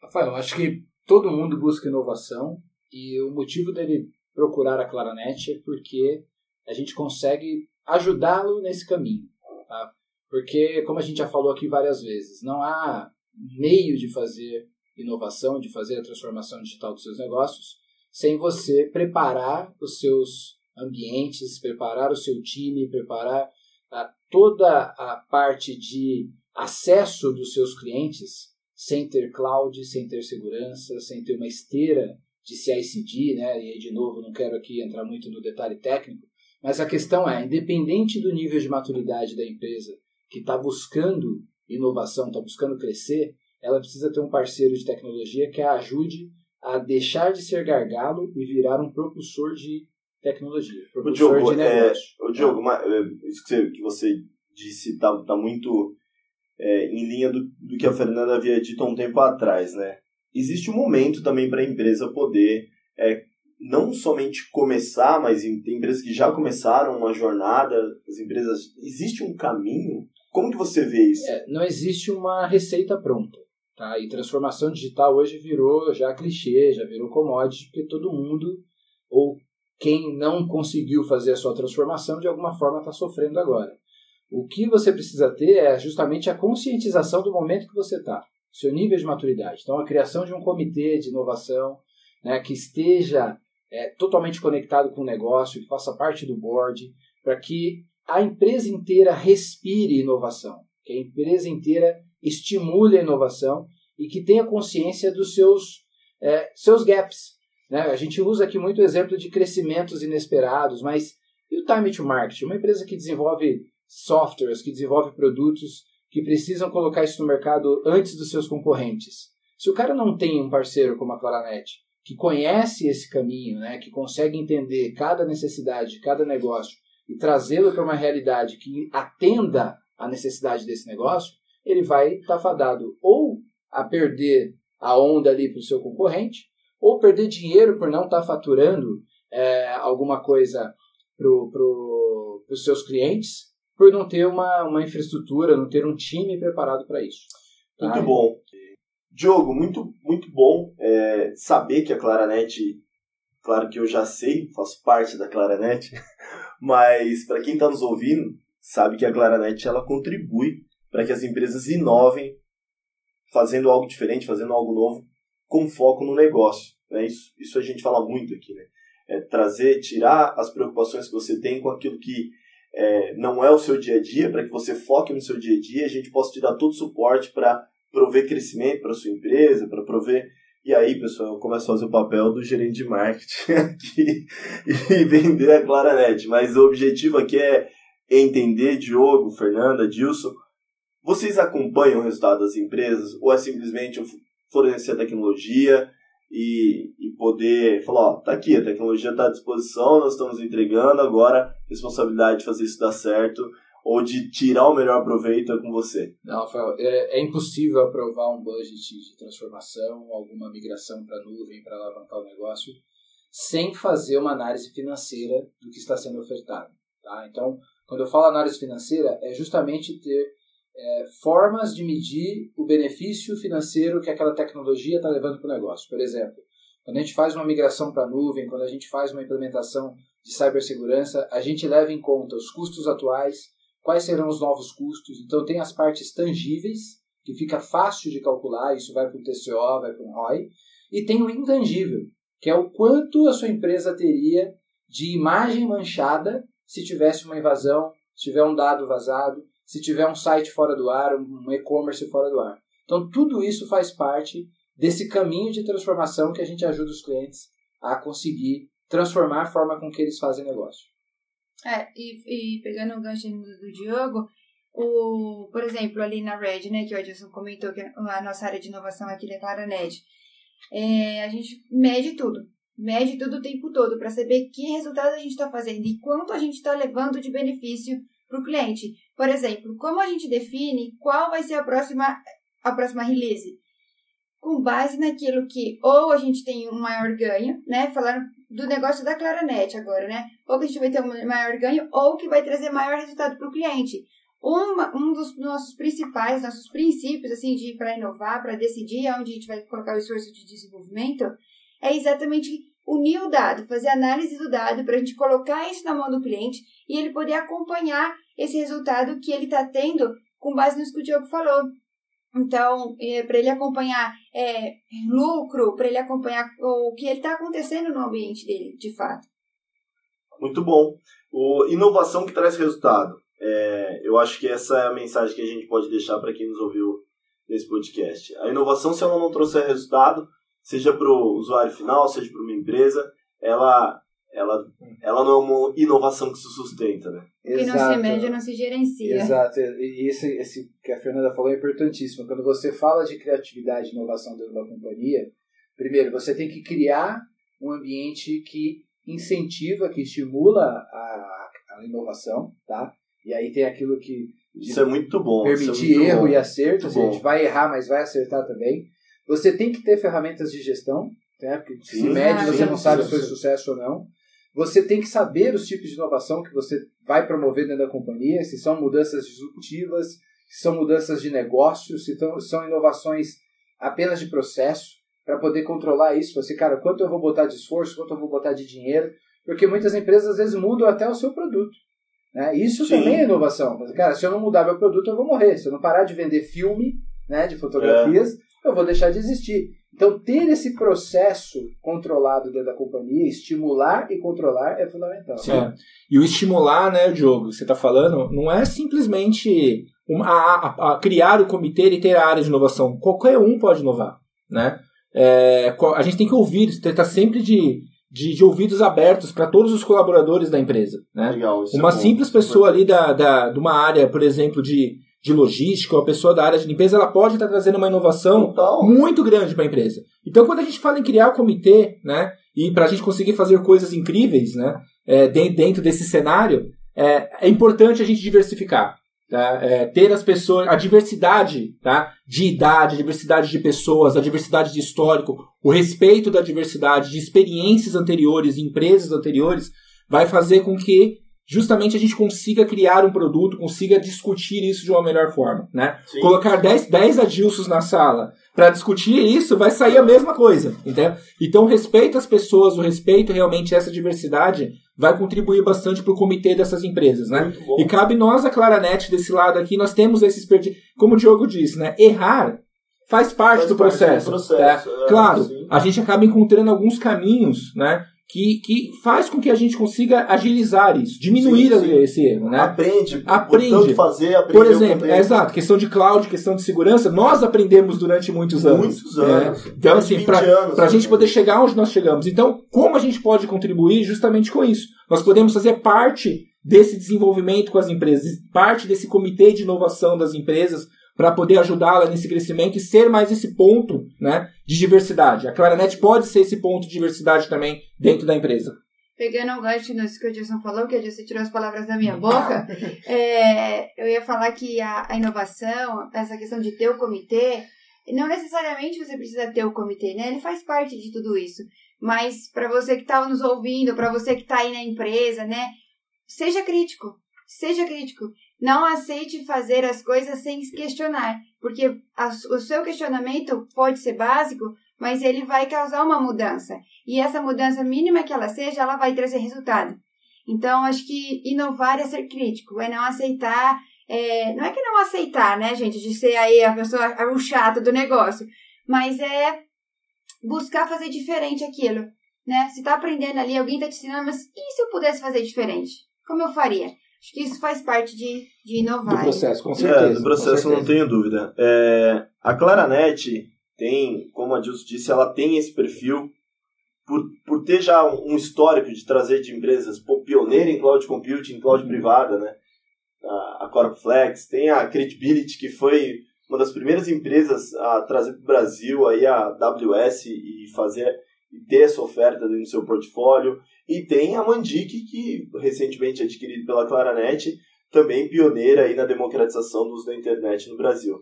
Rafael, acho que todo mundo busca inovação e o motivo dele procurar a Claranet é porque a gente consegue ajudá-lo nesse caminho. Tá? Porque, como a gente já falou aqui várias vezes, não há meio de fazer inovação, de fazer a transformação digital dos seus negócios, sem você preparar os seus ambientes, preparar o seu time, preparar a, toda a parte de acesso dos seus clientes sem ter cloud, sem ter segurança, sem ter uma esteira de CI/CD, né? E aí, de novo, não quero aqui entrar muito no detalhe técnico, mas a questão é, independente do nível de maturidade da empresa que está buscando inovação, está buscando crescer, ela precisa ter um parceiro de tecnologia que a ajude a deixar de ser gargalo e virar um propulsor de tecnologia, propulsor Diogo, de é, negócio. Ô, Diogo, ma- é, isso que você, que você disse está tá muito é, em linha do, do que a Fernanda havia dito há um tempo atrás, né? Existe um momento também para a empresa poder é, não somente começar, mas tem empresas que já começaram uma jornada, as empresas. Existe um caminho? Como que você vê isso? É, não existe uma receita pronta. Tá? E transformação digital hoje virou já clichê, já virou commodity, porque todo mundo, ou quem não conseguiu fazer a sua transformação, de alguma forma está sofrendo agora. O que você precisa ter é justamente a conscientização do momento que você está, seu nível de maturidade. Então, a criação de um comitê de inovação né, que esteja é, totalmente conectado com o negócio, que faça parte do board, para que a empresa inteira respire inovação, que a empresa inteira estimule a inovação e que tenha consciência dos seus, é, seus gaps. Né? A gente usa aqui muito exemplo de crescimentos inesperados, mas e o time to market? Uma empresa que desenvolve softwares, que desenvolve produtos que precisam colocar isso no mercado antes dos seus concorrentes. Se o cara não tem um parceiro como a Claranet, que conhece esse caminho, né, que consegue entender cada necessidade de cada negócio e trazê-lo para uma realidade que atenda à necessidade desse negócio, ele vai estar fadado ou a perder a onda ali para o seu concorrente, ou perder dinheiro por não estar faturando é, alguma coisa para pro, os seus clientes, por não ter uma, uma infraestrutura, não ter um time preparado para isso. Tá? Muito bom. Diogo, muito, muito bom é, saber que a Claranet, claro que eu já sei, faço parte da Claranet, [LAUGHS] mas para quem está nos ouvindo, sabe que a Claranet ela contribui para que as empresas inovem, fazendo algo diferente, fazendo algo novo, com foco no negócio. Né? Isso, isso a gente fala muito aqui, né? É trazer, tirar as preocupações que você tem com aquilo que é, não é o seu dia a dia, para que você foque no seu dia a dia, a gente possa te dar todo o suporte para prover crescimento para sua empresa, para prover. E aí, pessoal, eu começo a fazer o papel do gerente de marketing [LAUGHS] aqui e vender a Claranet. Mas o objetivo aqui é entender, Diogo, Fernanda, Dilson, vocês acompanham o resultado das empresas ou é simplesmente fornecer tecnologia e, e poder falar, ó, tá aqui, a tecnologia está à disposição, nós estamos entregando, agora responsabilidade de fazer isso dar certo ou de tirar o melhor proveito é com você? Não, Rafael, é, é impossível aprovar um budget de transformação, alguma migração para nuvem para alavancar o negócio, sem fazer uma análise financeira do que está sendo ofertado. Tá? Então, quando eu falo análise financeira, é justamente ter é, formas de medir o benefício financeiro que aquela tecnologia está levando para o negócio. Por exemplo, quando a gente faz uma migração para a nuvem, quando a gente faz uma implementação de cibersegurança, a gente leva em conta os custos atuais, quais serão os novos custos. Então, tem as partes tangíveis, que fica fácil de calcular, isso vai para o TCO, vai para o ROI, e tem o intangível, que é o quanto a sua empresa teria de imagem manchada se tivesse uma invasão, se tiver um dado vazado, se tiver um site fora do ar, um e-commerce fora do ar. Então, tudo isso faz parte desse caminho de transformação que a gente ajuda os clientes a conseguir transformar a forma com que eles fazem negócio. É, e, e pegando o gancho do, Diogo, o, por exemplo, ali na Red, né, que o Edson comentou, que é a nossa área de inovação aqui da Claranet, é, a gente mede tudo. Mede tudo o tempo todo para saber que resultado a gente está fazendo e quanto a gente está levando de benefício para o cliente. Por exemplo, como a gente define qual vai ser a próxima, a próxima release? Com base naquilo que ou a gente tem um maior ganho, né? Falando do negócio da Claranet agora, né? Ou que a gente vai ter um maior ganho, ou que vai trazer maior resultado para o cliente. Uma, um dos nossos principais, nossos princípios, assim, de para inovar, para decidir onde a gente vai colocar o esforço de desenvolvimento, é exatamente unir o dado, fazer análise do dado para a gente colocar isso na mão do cliente e ele poder acompanhar esse resultado que ele está tendo com base no que o Diogo falou. Então, é, para ele acompanhar é, lucro, para ele acompanhar o que está acontecendo no ambiente dele, de fato. Muito bom. O, inovação que traz resultado. É, eu acho que essa é a mensagem que a gente pode deixar para quem nos ouviu nesse podcast. A inovação, se ela não trouxer resultado, seja para o usuário final, seja para uma empresa, ela, ela, ela não é uma inovação que se sustenta, né? Que não se mede, não se gerencia. Exato, e esse, esse que a Fernanda falou é importantíssimo. Quando você fala de criatividade e inovação dentro da companhia, primeiro, você tem que criar um ambiente que incentiva, que estimula a, a inovação, tá? E aí tem aquilo que... Isso é muito bom. Permitir é muito erro bom. e acerto, a gente vai errar, mas vai acertar também. Você tem que ter ferramentas de gestão, né? Porque se mede, você não sabe se foi sucesso ou não. Você tem que saber os tipos de inovação que você vai promover dentro da companhia, se são mudanças disruptivas, se são mudanças de negócio, se são inovações apenas de processo, para poder controlar isso. Você, cara, quanto eu vou botar de esforço, quanto eu vou botar de dinheiro, porque muitas empresas às vezes mudam até o seu produto. Né? Isso Sim. também é inovação. Mas, cara, se eu não mudar meu produto, eu vou morrer. Se eu não parar de vender filme né, de fotografias, eu vou deixar de existir. Então, ter esse processo controlado dentro da companhia, estimular e controlar é fundamental. É. E o estimular, né, Diogo, que você está falando, não é simplesmente uma- a, a- a criar o comitê e ter a área de inovação. Qualquer um pode inovar, né? É, a gente tem que ouvir, tentar sempre de, de, de ouvidos abertos para todos os colaboradores da empresa, né? Legal. é Uma bom. simples pessoa ali da, da, de uma área, por exemplo, de, de logística, uma pessoa da área de limpeza, ela pode estar trazendo uma inovação Total. muito grande para a empresa. Então, quando a gente fala em criar o comitê, né, e para a gente conseguir fazer coisas incríveis, né, é, de- dentro desse cenário, é, é importante a gente diversificar. Tá? É, ter as pessoas, a diversidade tá? de idade, a diversidade de pessoas, a diversidade de histórico, o respeito da diversidade de experiências anteriores, empresas anteriores, vai fazer com que justamente a gente consiga criar um produto, consiga discutir isso de uma melhor forma. Né? Sim. Colocar 10, 10 adilsos na sala para discutir isso, vai sair a mesma coisa. Entendeu? Então, respeito às pessoas, o respeito realmente a essa diversidade, vai contribuir bastante para o comitê dessas empresas. Né? E cabe nós, a Claranet, desse lado aqui, nós temos esses perdi... Como o Diogo disse, né? Errar faz parte, Faz do, parte do processo, processo, tá? é, claro, sim. a gente acaba encontrando alguns caminhos, né? Que, que faz com que a gente consiga agilizar isso, diminuir Sim, sim. esse erro, né? Aprende. Aprende. Fazer, aprender Por exemplo, é exato, questão de cloud, questão de segurança, nós aprendemos durante muitos anos. Muitos anos. É. Então, Mais de assim, 20 para anos, a gente né? poder chegar onde nós chegamos. Então, como a gente pode contribuir justamente com isso? Nós podemos fazer parte desse desenvolvimento com as empresas, parte desse comitê de inovação das empresas para poder ajudá-la nesse crescimento e ser mais esse ponto né, de diversidade. A Claranet pode ser esse ponto de diversidade também dentro da empresa. Pegando um gancho nisso que o Edson falou, que o Edson tirou as palavras da minha boca, [LAUGHS] é, eu ia falar que a, a inovação, essa questão de ter o comitê, não necessariamente você precisa ter o comitê, né? Ele faz parte de tudo isso. Mas para você que está nos ouvindo, para você que está aí na empresa, né? Seja crítico. Seja crítico. Não aceite fazer as coisas sem se questionar. Porque a- o seu questionamento pode ser básico, mas ele vai causar uma mudança. E essa mudança mínima que ela seja, ela vai trazer resultado. Então, acho que inovar é ser crítico, é não aceitar. é, não é que não aceitar, né, gente, de ser aí a pessoa, o chato do negócio, mas é buscar fazer diferente aquilo, né? Se tá aprendendo ali, alguém tá te ensinando, mas e se eu pudesse fazer diferente? Como eu faria? Acho que isso faz parte de, de inovar. Do processo, com certeza. É, do processo com não certeza. tenho dúvida. É, a Claranet tem, como a Dilson disse, ela tem esse perfil por, por ter já um histórico de trazer de empresas pô, pioneira em cloud computing, em cloud privada, né? A, a Corpflex, tem a Credibility, que foi uma das primeiras empresas a trazer para o Brasil aí a AWS e fazer e ter essa oferta dentro do seu portfólio. E tem a Mandic, que recentemente adquirido pela Claranet, também pioneira aí na democratização do uso da internet no Brasil.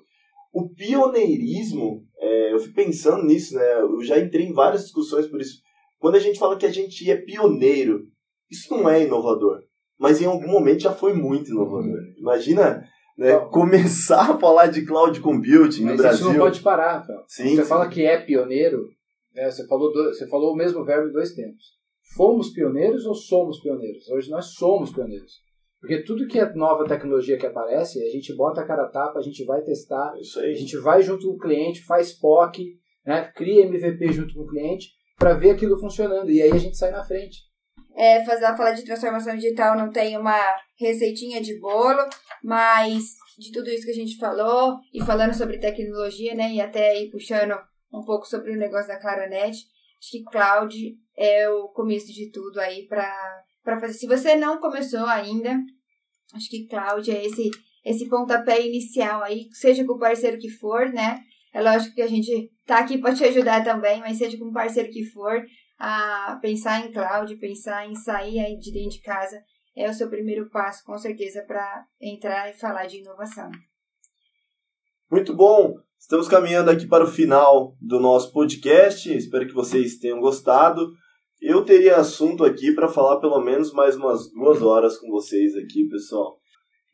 O pioneirismo, é, eu fico pensando nisso, né? Eu já entrei em várias discussões por isso. Quando a gente fala que a gente é pioneiro, isso não é inovador. Mas em algum momento já foi muito inovador. Imagina né, Então- começar a falar de cloud computing no Brasil. isso não pode parar, Rafael. Sim, você sim. fala que é pioneiro, né? você, falou do- você falou o mesmo verbo em dois tempos. Fomos pioneiros ou somos pioneiros? Hoje nós somos pioneiros. Porque tudo que é nova tecnologia que aparece, a gente bota a cara a tapa, a gente vai testar, a gente vai junto com o cliente, faz POC, né? cria MVP junto com o cliente para ver aquilo funcionando. E aí a gente sai na frente. É, fazer, falar de transformação digital não tem uma receitinha de bolo, mas de tudo isso que a gente falou, e falando sobre tecnologia, né, e até aí puxando um pouco sobre o negócio da Claranet, acho que cloud é o começo de tudo aí para fazer. Se você não começou ainda, acho que cloud é esse esse pontapé inicial aí, seja com o parceiro que for, né? É lógico que a gente tá aqui para te ajudar também, mas seja com o parceiro que for, a pensar em cloud, pensar em sair aí de dentro de casa é o seu primeiro passo, com certeza, para entrar e falar de inovação. Muito bom! Estamos caminhando aqui para o final do nosso podcast. Espero que vocês tenham gostado. Eu teria assunto aqui para falar pelo menos mais umas duas horas com vocês aqui, pessoal.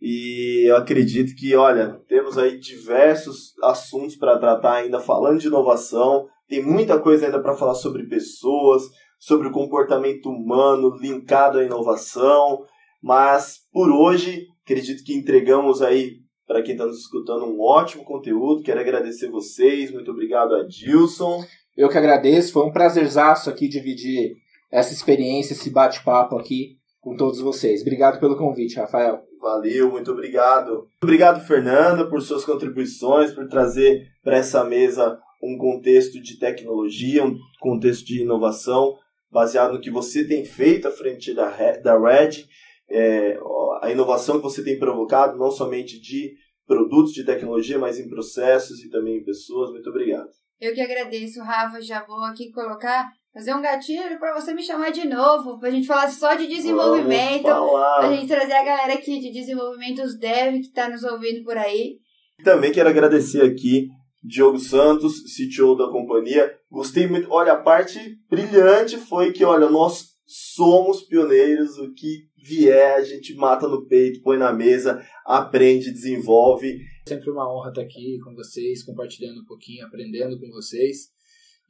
E eu acredito que, olha, temos aí diversos assuntos para tratar ainda falando de inovação. Tem muita coisa ainda para falar sobre pessoas, sobre o comportamento humano linkado à inovação. Mas por hoje, acredito que entregamos aí para quem está nos escutando um ótimo conteúdo. Quero agradecer vocês. Muito obrigado, Adilson. Eu que agradeço. Foi um prazerzaço aqui dividir essa experiência, esse bate-papo aqui com todos vocês. Obrigado pelo convite, Rafael. Valeu, muito obrigado. Muito obrigado, Fernanda, por suas contribuições, por trazer para essa mesa um contexto de tecnologia, um contexto de inovação, baseado no que você tem feito à frente da, da Red, é, a inovação que você tem provocado, não somente de produtos de tecnologia, mas em processos e também em pessoas. Muito obrigado. Eu que agradeço, Rafa. Já vou aqui colocar fazer um gatilho para você me chamar de novo, pra gente falar só de desenvolvimento, pra gente trazer a galera aqui de desenvolvimento, os dev que tá nos ouvindo por aí. Também quero agradecer aqui Diogo Santos, CTO da companhia. Gostei muito. Olha, a parte brilhante foi que, olha, nós somos pioneiros, o que vier a gente mata no peito, põe na mesa, aprende, desenvolve. Sempre uma honra estar aqui com vocês, compartilhando um pouquinho, aprendendo com vocês.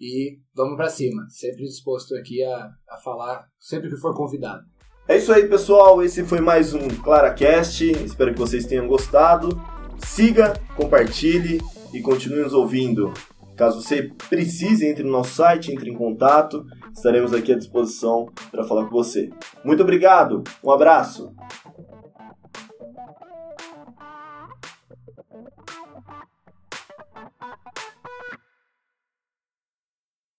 E vamos para cima, sempre disposto aqui a, a falar sempre que for convidado. É isso aí, pessoal. Esse foi mais um ClaraCast. Espero que vocês tenham gostado. Siga, compartilhe e continue nos ouvindo. Caso você precise, entre no nosso site, entre em contato, estaremos aqui à disposição para falar com você. Muito obrigado, um abraço!